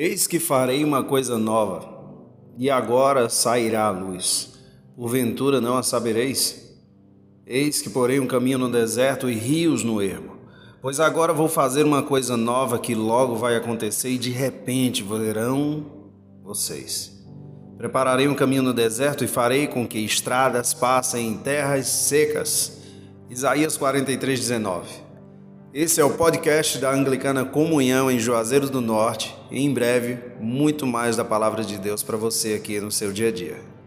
Eis que farei uma coisa nova, e agora sairá a luz. Porventura não a sabereis? Eis que porei um caminho no deserto e rios no ermo. Pois agora vou fazer uma coisa nova que logo vai acontecer e de repente verão vocês. Prepararei um caminho no deserto e farei com que estradas passem em terras secas. Isaías 43, 19. Esse é o podcast da Anglicana Comunhão em Juazeiro do Norte e em breve muito mais da palavra de Deus para você aqui no seu dia a dia.